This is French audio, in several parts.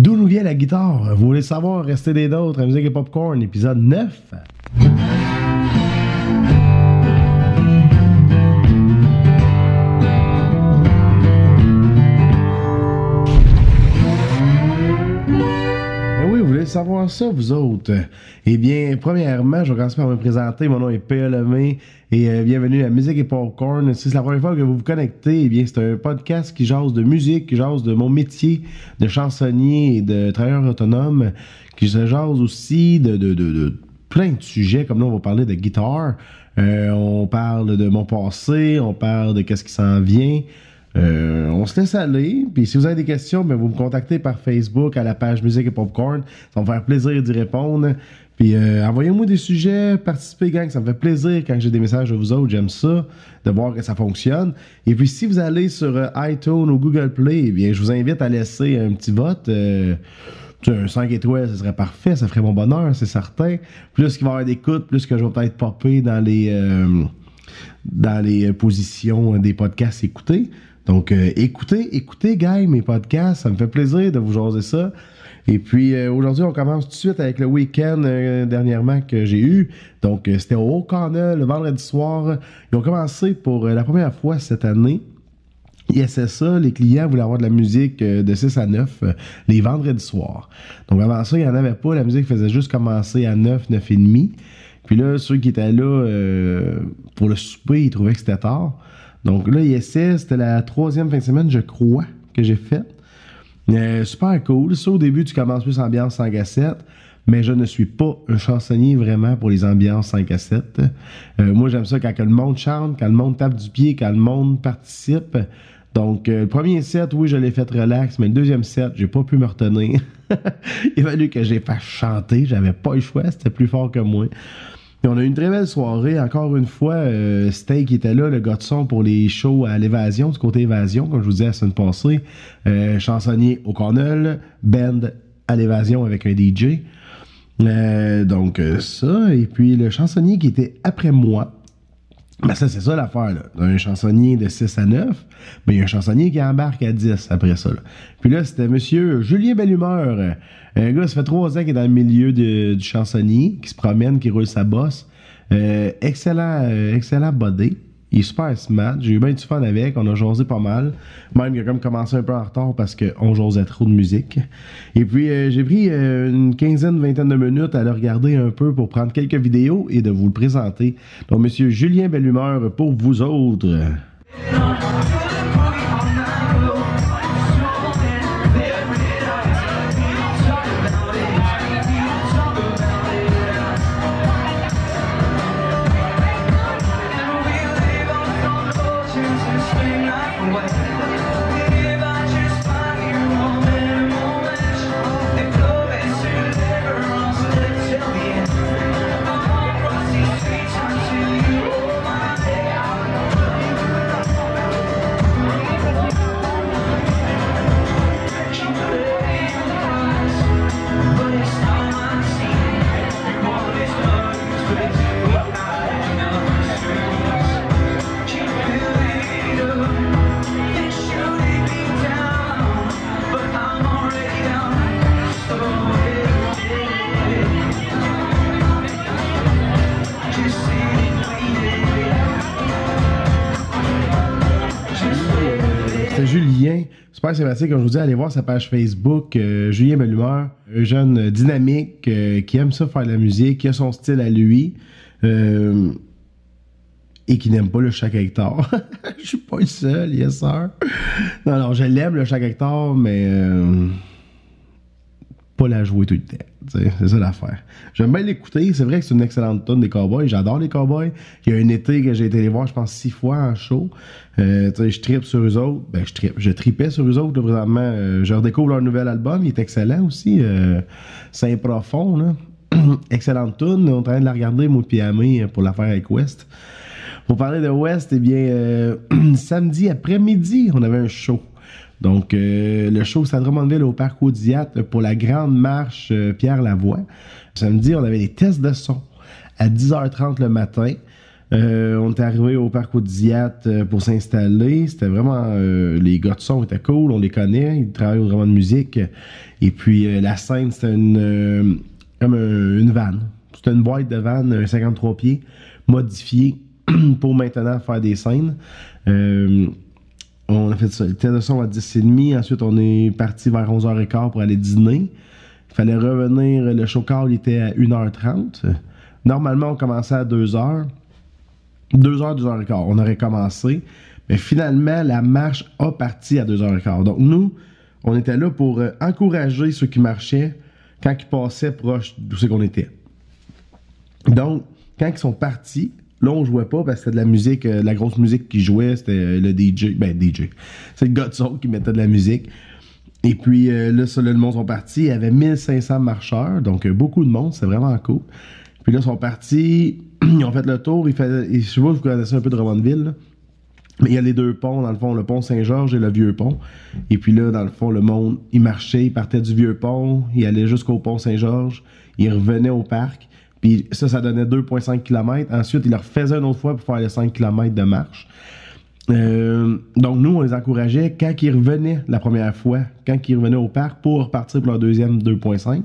D'où nous vient la guitare? Vous voulez savoir? Restez des d'autres, musique et popcorn, épisode 9. Savoir ça, vous autres? Eh bien, premièrement, je vais commencer par me présenter. Mon nom est P.A. Lemay et euh, bienvenue à Musique et Popcorn. Si c'est la première fois que vous vous connectez, eh bien, c'est un podcast qui jase de musique, qui jase de mon métier de chansonnier et de travailleur autonome, qui se jase aussi de, de plein de sujets, comme là, on va parler de guitare. Euh, on parle de mon passé, on parle de qu'est-ce qui s'en vient. Euh, on se laisse aller. Puis si vous avez des questions, ben, vous me contactez par Facebook à la page Musique et Popcorn. Ça va me faire plaisir d'y répondre. Puis euh, envoyez-moi des sujets, participez, gang. Ça me fait plaisir quand j'ai des messages de vous autres. J'aime ça, de voir que ça fonctionne. Et puis si vous allez sur euh, iTunes ou Google Play, eh bien, je vous invite à laisser un petit vote. Un 5 étoiles, ce serait parfait, ça ferait mon bonheur, c'est certain. Plus qu'il va y avoir d'écoute, plus que je vais peut-être popper dans les dans les positions des podcasts écoutés. Donc euh, écoutez, écoutez, gars, mes podcasts, ça me fait plaisir de vous jaser ça. Et puis euh, aujourd'hui, on commence tout de suite avec le week-end euh, dernièrement que j'ai eu. Donc c'était au Haut-Cornell le vendredi soir. Ils ont commencé pour la première fois cette année. ISSA, les clients voulaient avoir de la musique de 6 à 9 euh, les vendredis soirs. Donc avant ça, il n'y en avait pas. La musique faisait juste commencer à 9, 9 et demi. Puis là, ceux qui étaient là pour le souper, ils trouvaient que c'était tard. Donc là, ISS, c'était la troisième fin de semaine, je crois, que j'ai faite. Euh, super cool. Ça, au début, tu commences plus ambiance 5 à 7. Mais je ne suis pas un chansonnier vraiment pour les ambiances 5 à 7. Euh, moi, j'aime ça quand le monde chante, quand le monde tape du pied, quand le monde participe. Donc, euh, le premier set, oui, je l'ai fait relax, mais le deuxième set, j'ai pas pu me retenir. Il a fallu que j'ai fait chanter. J'avais pas le choix, c'était plus fort que moi. On a eu une très belle soirée. Encore une fois, euh, Steak était là, le gars de son pour les shows à l'évasion, du côté évasion, comme je vous disais la semaine passée. Euh, chansonnier au Cornell, band à l'évasion avec un DJ. Euh, donc euh, ça, et puis le chansonnier qui était après moi, ben ça c'est ça l'affaire là. Un chansonnier de 6 à 9, ben il y a un chansonnier qui embarque à 10 après ça. Là. Puis là, c'était monsieur Julien Bellumeur. euh, Un gars, ça fait trois ans qu'il est dans le milieu du chansonnier, qui se promène, qui roule sa bosse. Euh, excellent, euh, excellent body. Il est super smart. J'ai eu bien du fun avec. On a jasé pas mal. Même qu'il a comme commencé un peu en retard parce qu'on jasait trop de musique. Et puis, euh, j'ai pris euh, une quinzaine, vingtaine de minutes à le regarder un peu pour prendre quelques vidéos et de vous le présenter. Donc, monsieur Julien Bellumeur pour vous autres. Super sympathique. Comme je vous dis, allez voir sa page Facebook. euh, Julien Bellumeur, un jeune dynamique euh, qui aime ça faire de la musique, qui a son style à lui euh, et qui n'aime pas le chaque hectare. Je suis pas le seul, yes sir. Non, non, je l'aime le chaque hectare, mais pas la jouer tout le temps. C'est ça l'affaire. J'aime bien l'écouter. C'est vrai que c'est une excellente tonne des Cowboys. J'adore les Cowboys. Il y a un été que j'ai été les voir, je pense, six fois en show. Euh, je tripe sur eux autres. Ben, je tripe. Je tripais sur eux autres, présentement. Euh, je redécouvre leur nouvel album. Il est excellent aussi. Euh, c'est profond, là. Excellente tune. On est en train de la regarder, moi, puis Amé, pour la faire avec West. Pour parler de West, eh bien, euh, samedi après-midi, on avait un show. Donc, euh, le show, c'est à Drummondville au Parc Audiat pour la grande marche euh, Pierre Lavoie. Samedi, on avait des tests de son à 10h30 le matin. Euh, on est arrivé au parc Audiat euh, pour s'installer. C'était vraiment... les gars de son étaient cool, on les connaît, ils travaillent vraiment de musique. Et puis la scène, c'était une... comme un- une vanne. C'était une boîte de vanne, un 53 pieds, modifiée pour maintenant faire des scènes. On a fait ça. Le test de son à 10h30. Ensuite, on est parti vers 11h15 pour aller dîner. Il fallait revenir. Le show call était à 1h30. Normalement, on commençait à 2h. 2h, 2h15. On aurait commencé. Mais finalement, la marche a parti à 2h15. Donc, nous, on était là pour euh, encourager ceux qui marchaient quand ils passaient proche d'où c'est qu'on était. Donc, quand ils sont partis, là, on jouait pas parce que c'était de la musique, euh, la grosse musique qui jouait, c'était euh, le DJ. Ben, DJ. C'est le gars qui mettait de la musique. Et puis euh, là, ça, le monde sont partis. Il y avait 1500 marcheurs, donc beaucoup de monde, c'est vraiment cool. Puis là, ils sont partis, ils ont fait le tour. Ils fait, et je sais pas si vous connaissez un peu de Drummondville, là. Mais il y a les deux ponts, dans le fond, le pont Saint-Georges et le vieux pont. Et puis là, dans le fond, le monde, il marchait, il partait du vieux pont, il allait jusqu'au pont Saint-Georges, il revenait au parc. Puis ça, ça donnait 2,5 km. Ensuite, il le refaisait une autre fois pour faire les 5 km de marche. Euh, donc nous, on les encourageait quand ils revenaient la première fois, quand ils revenaient au parc pour repartir pour leur deuxième 2.5.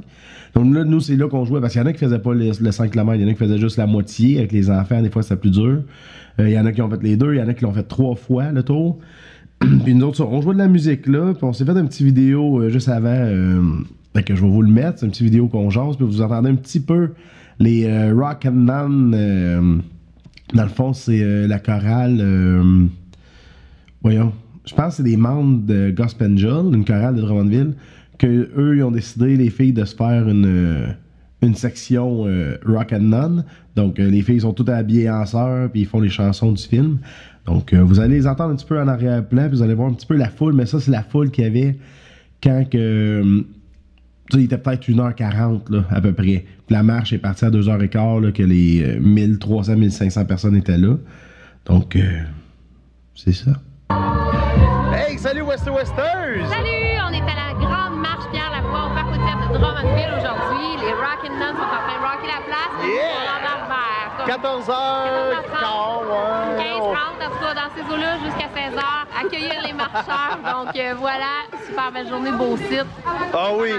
Donc là, nous, c'est là qu'on jouait parce qu'il y en a qui faisaient pas le, le 5 km, il y en a qui faisaient juste la moitié avec les enfants, des fois c'était plus dur. Euh, il y en a qui ont fait les deux, il y en a qui l'ont fait trois fois le tour. puis nous autres, on jouait de la musique là, puis on s'est fait une petite vidéo euh, juste avant, que je vais vous le mettre, c'est une petite vidéo qu'on jase, puis vous entendez un petit peu les euh, Rock and None, euh, dans le fond, c'est euh, la chorale... Voyons. Je pense que c'est des membres de Gospel Angel, une chorale de Drummondville, que eux ils ont décidé, les filles, de se faire une, une section rock and none. Donc, les filles sont toutes habillées en sœurs, puis ils font les chansons du film. Donc, vous allez les entendre un petit peu en arrière-plan, puis vous allez voir un petit peu la foule, mais ça, c'est la foule qu'il y avait quand que. Euh, tu sais, il était peut-être 1h40 là, à peu près. Puis la marche est partie à 2h15, là, que les euh, 1300-1500 personnes étaient là. Donc, euh, c'est ça. Hey, salut Wester Westers! Salut, on est à la grande marche Pierre Lavoie au parc hôtel de Drummondville aujourd'hui. Les Rock and Nuns sont en train de rocker la place. Yeah! On en a vers comme 14h, 15h30, ouais. en tout cas dans ces eaux-là jusqu'à 16h, accueillir les marcheurs. Donc euh, voilà, super belle journée, beau site. Ah oui.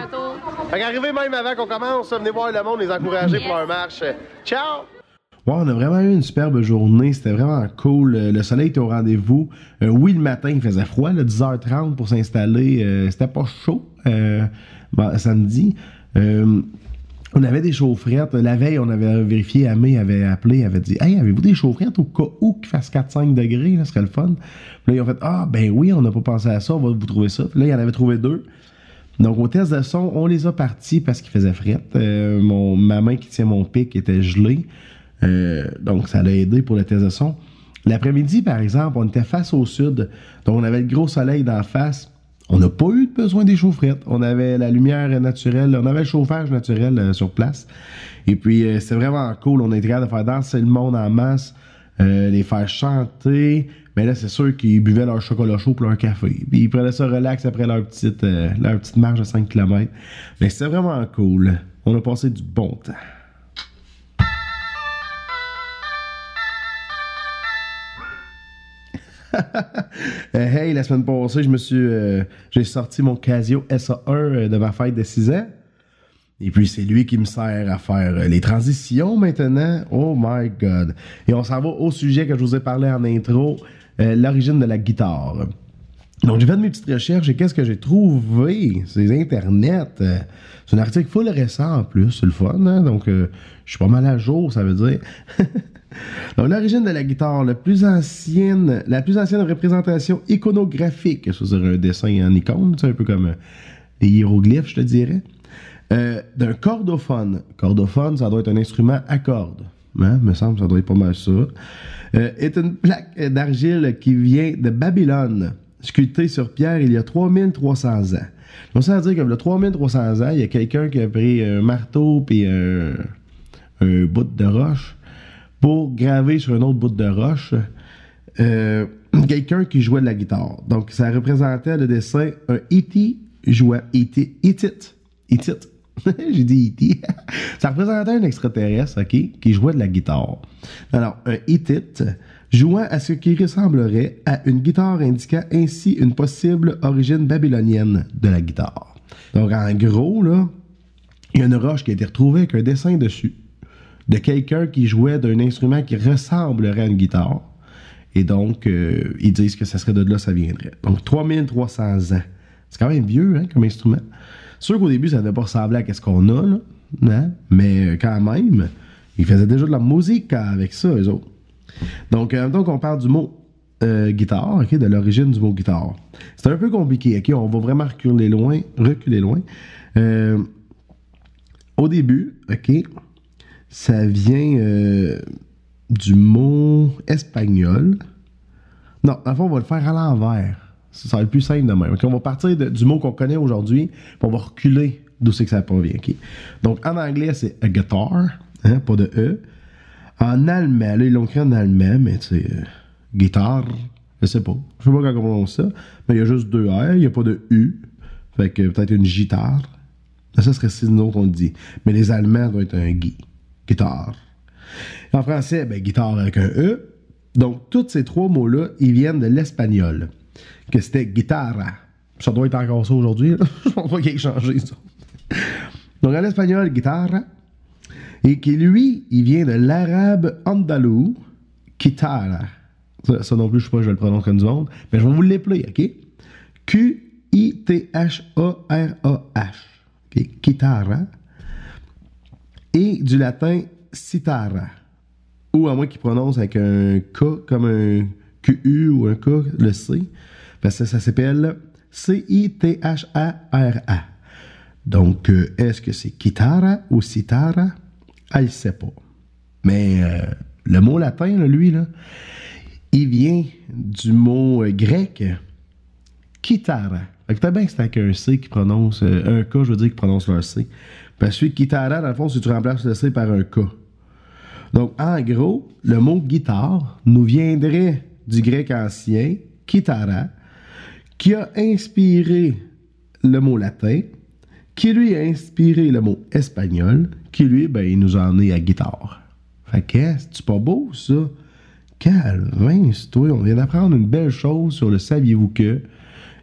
Fait qu'arrivez même avant qu'on commence, venez voir le monde, les encourager pour leur marche. Ciao! Ouais, on a vraiment eu une superbe journée. C'était vraiment cool. Euh, Le soleil était au rendez-vous. Euh, oui, le matin, il faisait froid, là, 10h30 pour s'installer. Euh, C'était pas chaud euh, bon, samedi. On avait des chaufferettes. La veille, on avait vérifié, Amé avait appelé, avait dit Hey, avez-vous des chaufferettes au cas où qu'il fasse 4-5 degrés, ce serait le fun? Puis là, ils ont fait Ah, ben oui, on n'a pas pensé à ça, on va vous trouver ça. Puis là, il y en avait trouvé deux. Donc, au test de son, on les a partis parce qu'il faisait fret. Euh, ma main qui tient mon pic était gelée. Euh, donc, ça l'a aidé pour le test de son. L'après-midi, par exemple, on était face au sud. Donc, on avait le gros soleil d'en face. On n'a pas eu besoin des chaufferettes. On avait la lumière naturelle. On avait le chauffage naturel euh, sur place. Et puis, euh, c'était vraiment cool. On a été capable de faire danser le monde en masse, euh, les faire chanter. Mais là, c'est sûr qu'ils buvaient leur chocolat chaud pour leur café. Puis ils prenaient ça relax après leur petite, euh, leur petite marche de 5 km. Mais c'était vraiment cool. On a passé du bon temps. hey, la semaine passée, je me suis, euh, j'ai sorti mon Casio SA1 euh, de ma fête de 6 ans. Et puis, c'est lui qui me sert à faire euh, les transitions maintenant. Oh my God. Et on s'en va au sujet que je vous ai parlé en intro, euh, l'origine de la guitare. Donc, j'ai fait mes petites recherches et qu'est-ce que j'ai trouvé? C'est Internet. Euh, C'est un article full récent en plus, c'est le fun. hein? Donc, euh, je suis pas mal à jour, ça veut dire. L'origine de la guitare, la plus ancienne, la plus ancienne représentation iconographique, c'est-à-dire un dessin en icône, c'est un peu comme euh, des hiéroglyphes, je te dirais, euh, d'un cordophone. Cordophone, ça doit être un instrument à cordes. Hein, me semble ça doit être pas mal ça. Euh, est une plaque d'argile qui vient de Babylone, sculptée sur pierre il y a 3300 ans. Donc, ça veut dire que le 3300 ans, il y a quelqu'un qui a pris un marteau puis un bout de roche pour graver sur un autre bout de roche euh, quelqu'un qui jouait de la guitare. Donc, ça représentait le dessin un E.T. jouait E.T. Hittite. Hittite. J'ai dit E.T. ça représentait un extraterrestre, OK, qui jouait de la guitare. Alors, un Hittite jouant à ce qui ressemblerait à une guitare indiquant ainsi une possible origine babylonienne de la guitare. Donc, en gros, là, il y a une roche qui a été retrouvée avec un dessin dessus de quelqu'un qui jouait d'un instrument qui ressemblerait à une guitare. Et donc, euh, ils disent que ça serait de là ça viendrait. Donc, 3300 ans. C'est quand même vieux, hein, comme instrument. Sûr qu'au début, ça devait pas ressembler à ce qu'on a, là, hein, mais euh, quand même, ils faisaient déjà de la musique avec ça, eux autres. Donc, euh, donc on parle du mot euh, guitare, ok, de l'origine du mot guitare. C'est un peu compliqué, ok, on va vraiment reculer loin, reculer loin. Euh, au début, ok, ça vient euh, du mot espagnol. Non, en fait, on va le faire à l'envers. Ça va être plus simple de même. On va partir du mot qu'on connaît aujourd'hui, puis on va reculer d'où c'est que ça provient. Donc, en anglais, c'est a guitar, hein, pas de E. En allemand, là, ils l'ont écrit en allemand, mais tu sais, euh, guitare, je sais pas. Je sais pas comment on prononce ça. Mais il y a juste deux R, il n'y a pas de U. Fait que peut-être une guitare. Ça serait si nous on le dit. Mais les Allemands doivent être un gui. Guitare. En français, ben, guitare avec un E. Donc, tous ces trois mots-là, ils viennent de l'espagnol. Que c'était guitarra. Ça doit être encore ça aujourd'hui. Je pense pas qu'il ait changé ça. Donc, en espagnol, guitarra. Et qui, lui, il vient de l'arabe andalou, guitarra. Ça, non plus, je sais pas, je le prononce comme du monde. Mais je vais vous l'épeler, OK? Q-I-T-H-A-R-A-H. Guitarra. Et du latin citara. Ou à moins qu'il prononce avec un K comme un QU ou un K, le C. Parce que ça s'appelle C-I-T-H-A-R-A. Donc, euh, est-ce que c'est kitara ou citara? Elle ne sait pas. Mais euh, le mot latin, lui, il vient du mot euh, grec kitara. Fait que t'as bien que c'est avec un C qui prononce, un K, je veux dire, qui prononce leur C. Parce que celui kitara, dans le fond, c'est tu remplaces le C par un K. Donc, en gros, le mot guitare nous viendrait du grec ancien, kitara, qui a inspiré le mot latin, qui lui a inspiré le mot espagnol, qui lui, ben, il nous en est à guitare. Fait que, c'est pas beau, ça? Calvin, toi, on vient d'apprendre une belle chose sur le saviez-vous que,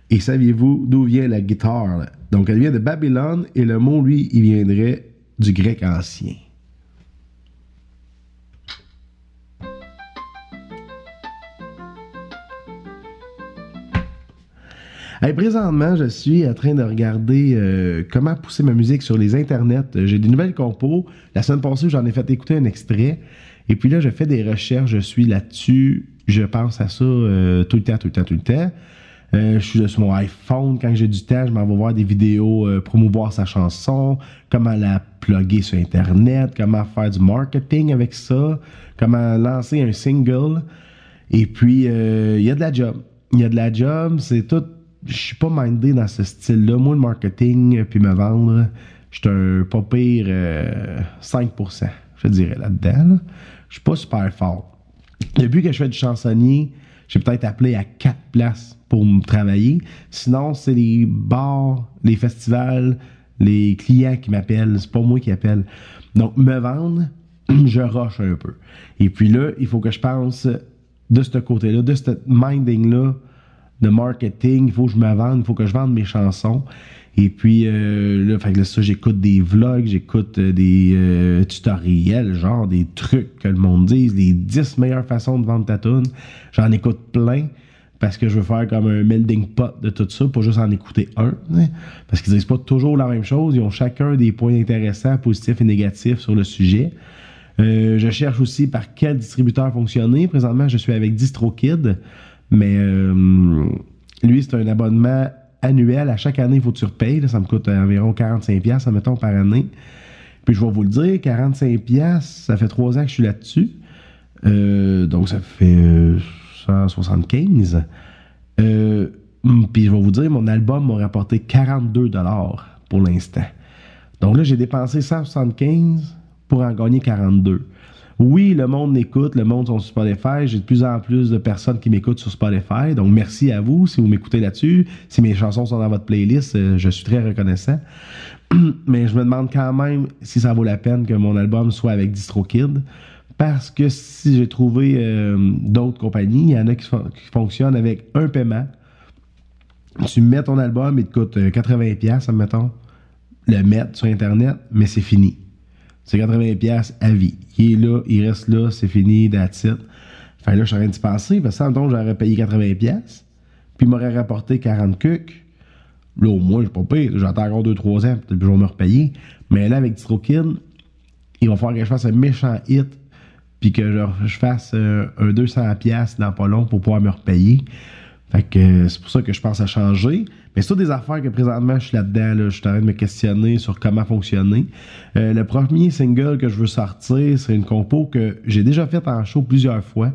et saviez-vous d'où vient la guitare? Donc, elle vient de Babylone, et le mot, lui, il viendrait du grec ancien. Hey, présentement, je suis en train de regarder euh, comment pousser ma musique sur les internets. J'ai des nouvelles compos. La semaine passée, j'en ai fait écouter un extrait. Et puis là, je fais des recherches. Je suis là-dessus. Je pense à ça euh, tout le temps, tout le temps, tout le temps. Euh, je suis sur mon iPhone. Quand j'ai du temps, je m'en vais voir des vidéos, euh, promouvoir sa chanson, comment la plugger sur Internet, comment faire du marketing avec ça, comment lancer un single. Et puis, euh, il y a de la job. Il y a de la job. C'est tout. Je suis pas mindé dans ce style-là. Moi, le marketing, puis me vendre, je suis un pas pire euh, 5%, je dirais, là-dedans. là. Je suis pas super fort. Depuis que je fais du chansonnier, j'ai peut-être appelé à quatre places pour me travailler. Sinon, c'est les bars, les festivals, les clients qui m'appellent. C'est pas moi qui appelle. Donc, me vendre, je rush un peu. Et puis là, il faut que je pense de ce côté-là, de ce minding-là, de marketing. Il faut que je me vende, il faut que je vende mes chansons. Et puis euh, là, fait que là, ça, j'écoute des vlogs, j'écoute euh, des euh, tutoriels, genre des trucs que le monde dise, les 10 meilleures façons de vendre ta tune. J'en écoute plein parce que je veux faire comme un melding pot de tout ça, pas juste en écouter un. Parce qu'ils disent pas toujours la même chose, ils ont chacun des points intéressants, positifs et négatifs sur le sujet. Je cherche aussi par quel distributeur fonctionner. Présentement, je suis avec DistroKid, mais euh, lui, c'est un abonnement annuel. À chaque année, il faut que tu repayes. ça me coûte environ 45$, mettons, par année. Puis je vais vous le dire, 45$, ça fait trois ans que je suis là-dessus. Euh, donc, ça fait euh, 175. Euh, hum, puis je vais vous dire, mon album m'a rapporté 42$ pour l'instant. Donc là, j'ai dépensé 175 pour en gagner 42. Oui, le monde m'écoute, le monde sont sur Spotify. J'ai de plus en plus de personnes qui m'écoutent sur Spotify. Donc, merci à vous si vous m'écoutez là-dessus. Si mes chansons sont dans votre playlist, euh, je suis très reconnaissant. Mais je me demande quand même si ça vaut la peine que mon album soit avec DistroKid. Parce que si j'ai trouvé euh, d'autres compagnies, il y en a qui, fonctionnent avec un paiement. Tu mets ton album, il te coûte 80$, euh, admettons, le mettre sur Internet, mais c'est fini. C'est 80$ à vie. Il est là, il reste là, c'est fini, that's it. Fait là, je suis en train d'y passer, parce que j'aurais payé 80$, puis il m'aurait rapporté 40 cucs. Là, au moins, je suis pas pire. J'attends encore 2-3 ans, peut-être que je vais me repayer. Mais là, avec DistroKid, il va falloir que je fasse un méchant hit, puis que je, fasse euh, un 200$ dans pas long pour pouvoir me repayer. Fait que euh, c'est pour ça que je pense à changer. Mais c'est des affaires que présentement je suis là-dedans. Je suis en train de me questionner sur comment fonctionner. Euh, le premier single que je veux sortir, c'est une compo que j'ai déjà faite en show plusieurs fois.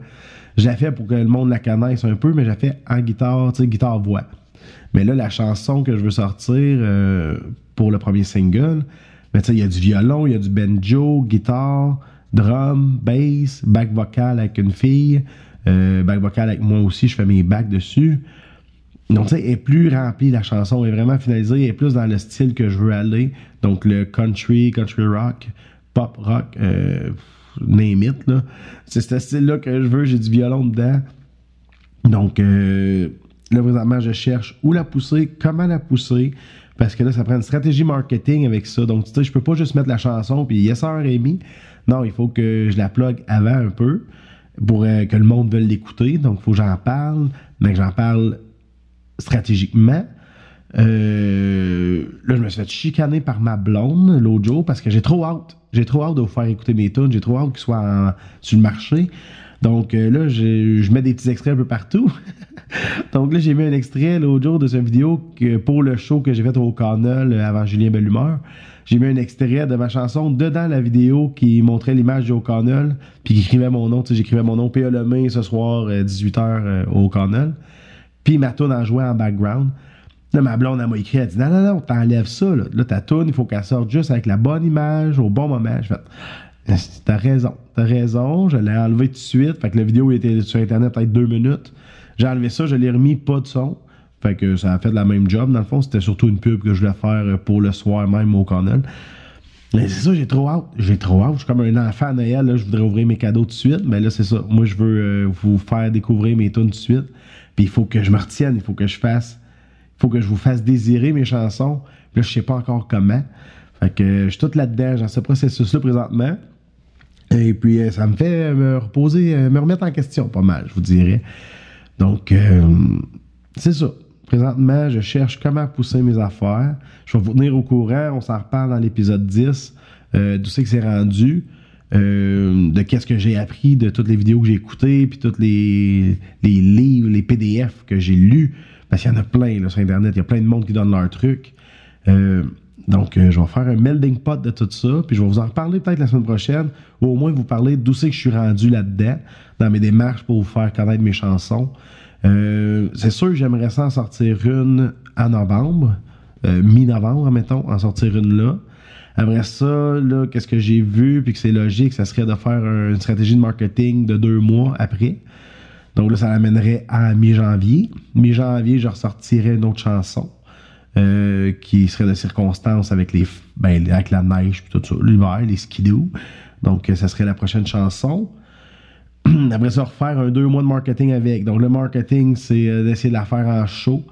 J'ai fait pour que le monde la connaisse un peu, mais j'ai fait en guitare, tu sais, guitare-voix. Mais là, la chanson que je veux sortir euh, pour le premier single, mais tu sais, il y a du violon, il y a du banjo, guitare, drum, bass, back vocal avec une fille. Euh, back vocal avec moi aussi, je fais mes backs dessus. Donc, tu sais, est plus remplie, la chanson est vraiment finalisée, elle est plus dans le style que je veux aller. Donc, le country, country rock, pop rock, euh, name it, là. C'est ce style-là que je veux, j'ai du violon dedans. Donc, euh, là, présentement, je cherche où la pousser, comment la pousser, parce que là, ça prend une stratégie marketing avec ça. Donc, tu sais, je peux pas juste mettre la chanson, puis yes, sir, Rémi. Non, il faut que je la plug avant un peu pour euh, que le monde veuille l'écouter. Donc, il faut que j'en parle, mais que j'en parle stratégiquement. Euh, là, je me suis fait chicaner par ma blonde l'autre jour parce que j'ai trop hâte. J'ai trop hâte de vous faire écouter mes tunes. J'ai trop hâte qu'ils soient sur le marché. Donc euh, là, je mets des petits extraits un peu partout. Donc là, j'ai mis un extrait l'autre jour de cette vidéo pour le show que j'ai fait au Canal avant Julien Bellumeur j'ai mis un extrait de ma chanson dedans la vidéo qui montrait l'image du O'Connell, puis qui écrivait mon nom. J'écrivais mon nom P.A. Lemay ce soir, 18h euh, euh, au O'Connell. Puis ma tune en jouait en background. Là, ma blonde, elle m'a écrit, elle dit Non, non, non, t'enlèves ça. Là, là ta tune, il faut qu'elle sorte juste avec la bonne image, au bon moment. T'as raison, t'as raison. Je l'ai enlevé tout de suite. Fait que la vidéo était sur Internet peut-être deux minutes. J'ai enlevé ça, je l'ai remis pas de son. Fait que ça a fait la même job. Dans le fond, c'était surtout une pub que je voulais faire pour le soir même au Connell. Mais c'est ça, j'ai trop hâte. J'ai trop hâte. Je suis comme un enfant à Noël. Là, je voudrais ouvrir mes cadeaux tout de suite. Mais là, c'est ça. Moi, je veux euh, vous faire découvrir mes tunes tout de suite. Puis il faut que je me retienne. Il faut que je fasse. Il faut que je vous fasse désirer mes chansons. Là, je sais pas encore comment. Fait que je suis tout là-dedans, dans ce processus-là présentement. Et puis, euh, ça me fait me reposer, euh, me remettre en question pas mal, je vous dirais. Donc, c'est ça. Présentement, je cherche comment pousser mes affaires. Je vais vous tenir au courant. On s'en reparle dans l'épisode 10. Euh, d'où c'est que c'est rendu. Euh, de qu'est-ce que j'ai appris, de toutes les vidéos que j'ai écoutées, puis tous les, livres, les PDF que j'ai lus. Parce qu'il y en a plein sur Internet. Il y a plein de monde qui donne leurs trucs. Euh, donc, je vais faire un melding pot de tout ça, puis je vais vous en reparler peut-être la semaine prochaine, ou au moins vous parler d'où c'est que je suis rendu là-dedans, dans mes démarches pour vous faire connaître mes chansons. Euh, c'est sûr, j'aimerais ça en sortir une en novembre, euh, mi-novembre, mettons, en sortir une là. Après ça, là, qu'est-ce que j'ai vu, puis que c'est logique, ça serait de faire une stratégie de marketing de deux mois après. Donc là, ça l'amènerait à mi-janvier. Mi-janvier, je ressortirais une autre chanson euh, qui serait de circonstances avec les ben, avec la neige puis tout ça, l'hiver, les skidoo. Donc, ça serait la prochaine chanson. Après ça, refaire un deux mois de marketing avec. Donc, le marketing, c'est euh, d'essayer de la faire en show.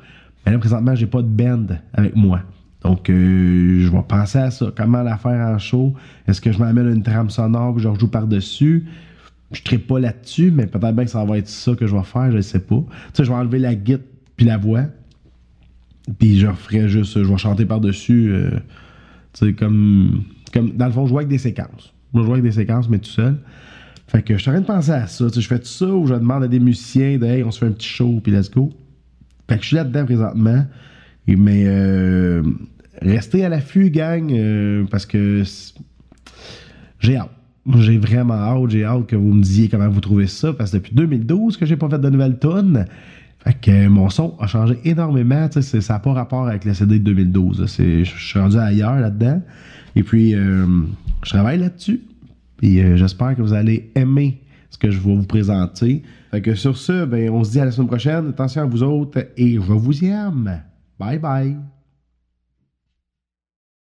Mais là, présentement, j'ai pas de band avec moi. Donc, euh, je vais penser à ça. Comment la faire en show? Est-ce que je m'amène une trame sonore que je rejoue par-dessus? Je ne pas là-dessus, mais peut-être bien que ça va être ça que je vais faire, je ne sais pas. Tu sais, je vais enlever la guitare puis la voix. Puis je ferai juste, je vais chanter par-dessus. Euh, tu sais, comme, comme. Dans le fond, je joue avec des séquences. Je joue avec des séquences, mais tout seul. Fait que je suis en train de penser à ça. je fais tout ça ou je demande à des musiciens de Hey, on se fait un petit show puis let's go. Fait que je suis là-dedans présentement. mais euh, restez à l'affût, gang, euh, parce que j'ai hâte. J'ai vraiment hâte, j'ai hâte que vous me disiez comment vous trouvez ça, parce que depuis 2012 que j'ai pas fait de nouvelles tonnes. Que mon son a changé énormément. Ça n'a pas rapport avec le CD de 2012. Je suis rendu ailleurs là-dedans. Et puis, euh, je travaille là-dessus. Puis euh, j'espère que vous allez aimer ce que je vais vous présenter. Fait que sur ce, ben, on se dit à la semaine prochaine. Attention à vous autres et je vous aime. Bye bye.